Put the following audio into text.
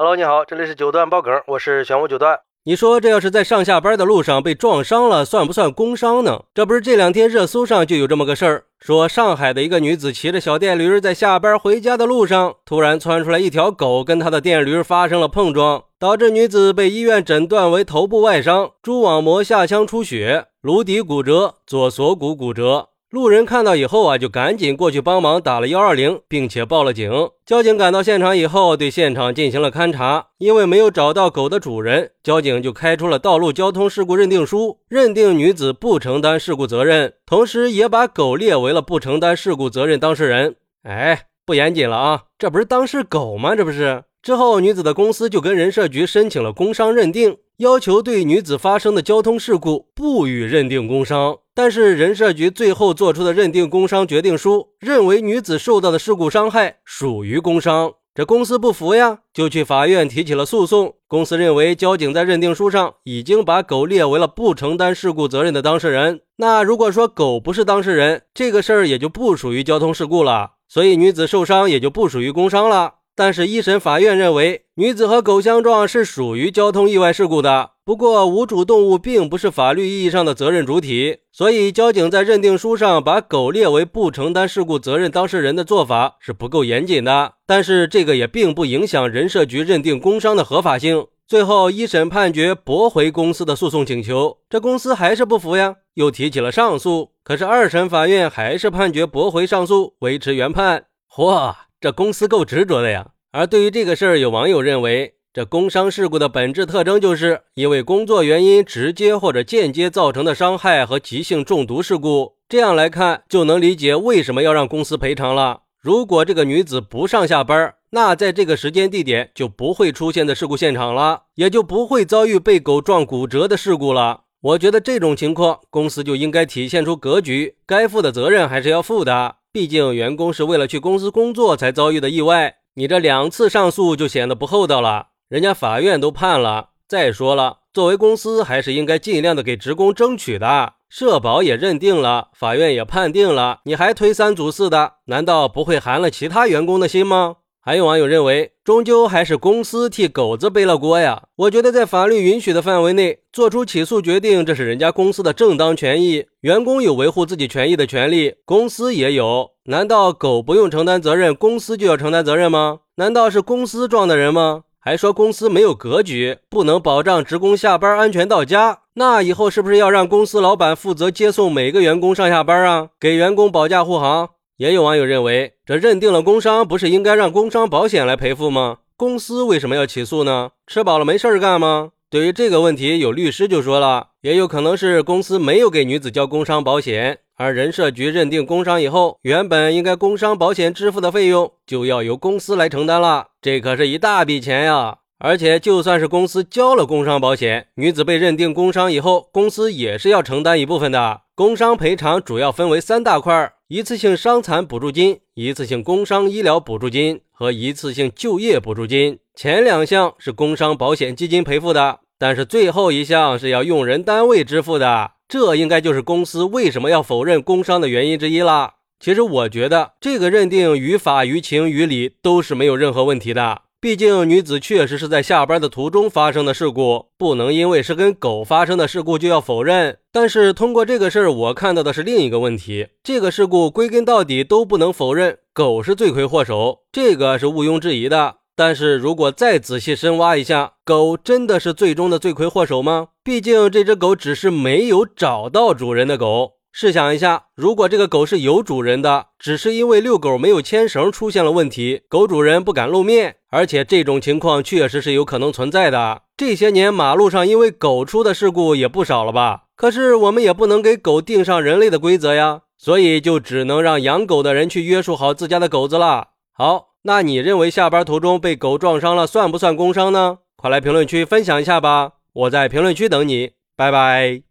Hello，你好，这里是九段爆梗，我是玄武九段。你说这要是在上下班的路上被撞伤了，算不算工伤呢？这不是这两天热搜上就有这么个事儿，说上海的一个女子骑着小电驴在下班回家的路上，突然窜出来一条狗，跟她的电驴发生了碰撞，导致女子被医院诊断为头部外伤，蛛网膜下腔出血，颅底骨折，左锁骨骨折。路人看到以后啊，就赶紧过去帮忙打了幺二零，并且报了警。交警赶到现场以后，对现场进行了勘查。因为没有找到狗的主人，交警就开出了道路交通事故认定书，认定女子不承担事故责任，同时也把狗列为了不承担事故责任当事人。哎，不严谨了啊！这不是当事狗吗？这不是？之后，女子的公司就跟人社局申请了工伤认定。要求对女子发生的交通事故不予认定工伤，但是人社局最后做出的认定工伤决定书认为女子受到的事故伤害属于工伤，这公司不服呀，就去法院提起了诉讼。公司认为交警在认定书上已经把狗列为了不承担事故责任的当事人，那如果说狗不是当事人，这个事儿也就不属于交通事故了，所以女子受伤也就不属于工伤了。但是，一审法院认为女子和狗相撞是属于交通意外事故的。不过，无主动物并不是法律意义上的责任主体，所以交警在认定书上把狗列为不承担事故责任当事人的做法是不够严谨的。但是，这个也并不影响人社局认定工伤的合法性。最后，一审判决驳回公司的诉讼请求，这公司还是不服呀，又提起了上诉。可是，二审法院还是判决驳回上诉，维持原判。嚯！这公司够执着的呀！而对于这个事儿，有网友认为，这工伤事故的本质特征就是因为工作原因直接或者间接造成的伤害和急性中毒事故。这样来看，就能理解为什么要让公司赔偿了。如果这个女子不上下班，那在这个时间地点就不会出现在事故现场了，也就不会遭遇被狗撞骨折的事故了。我觉得这种情况，公司就应该体现出格局，该负的责任还是要负的。毕竟，员工是为了去公司工作才遭遇的意外，你这两次上诉就显得不厚道了。人家法院都判了，再说了，作为公司还是应该尽量的给职工争取的。社保也认定了，法院也判定了，你还推三阻四的，难道不会寒了其他员工的心吗？还有网友认为，终究还是公司替狗子背了锅呀。我觉得在法律允许的范围内做出起诉决定，这是人家公司的正当权益。员工有维护自己权益的权利，公司也有。难道狗不用承担责任，公司就要承担责任吗？难道是公司撞的人吗？还说公司没有格局，不能保障职工下班安全到家。那以后是不是要让公司老板负责接送每个员工上下班啊？给员工保驾护航？也有网友认为，这认定了工伤，不是应该让工伤保险来赔付吗？公司为什么要起诉呢？吃饱了没事儿干吗？对于这个问题，有律师就说了，也有可能是公司没有给女子交工伤保险，而人社局认定工伤以后，原本应该工伤保险支付的费用就要由公司来承担了，这可是一大笔钱呀！而且，就算是公司交了工伤保险，女子被认定工伤以后，公司也是要承担一部分的。工伤赔偿主要分为三大块。一次性伤残补助金、一次性工伤医疗补助金和一次性就业补助金，前两项是工伤保险基金赔付的，但是最后一项是要用人单位支付的，这应该就是公司为什么要否认工伤的原因之一了。其实我觉得这个认定于法于情于理都是没有任何问题的。毕竟女子确实是在下班的途中发生的事故，不能因为是跟狗发生的事故就要否认。但是通过这个事儿，我看到的是另一个问题：这个事故归根到底都不能否认狗是罪魁祸首，这个是毋庸置疑的。但是如果再仔细深挖一下，狗真的是最终的罪魁祸首吗？毕竟这只狗只是没有找到主人的狗。试想一下，如果这个狗是有主人的，只是因为遛狗没有牵绳出现了问题，狗主人不敢露面，而且这种情况确实是有可能存在的。这些年马路上因为狗出的事故也不少了吧？可是我们也不能给狗定上人类的规则呀，所以就只能让养狗的人去约束好自家的狗子了。好，那你认为下班途中被狗撞伤了算不算工伤呢？快来评论区分享一下吧，我在评论区等你，拜拜。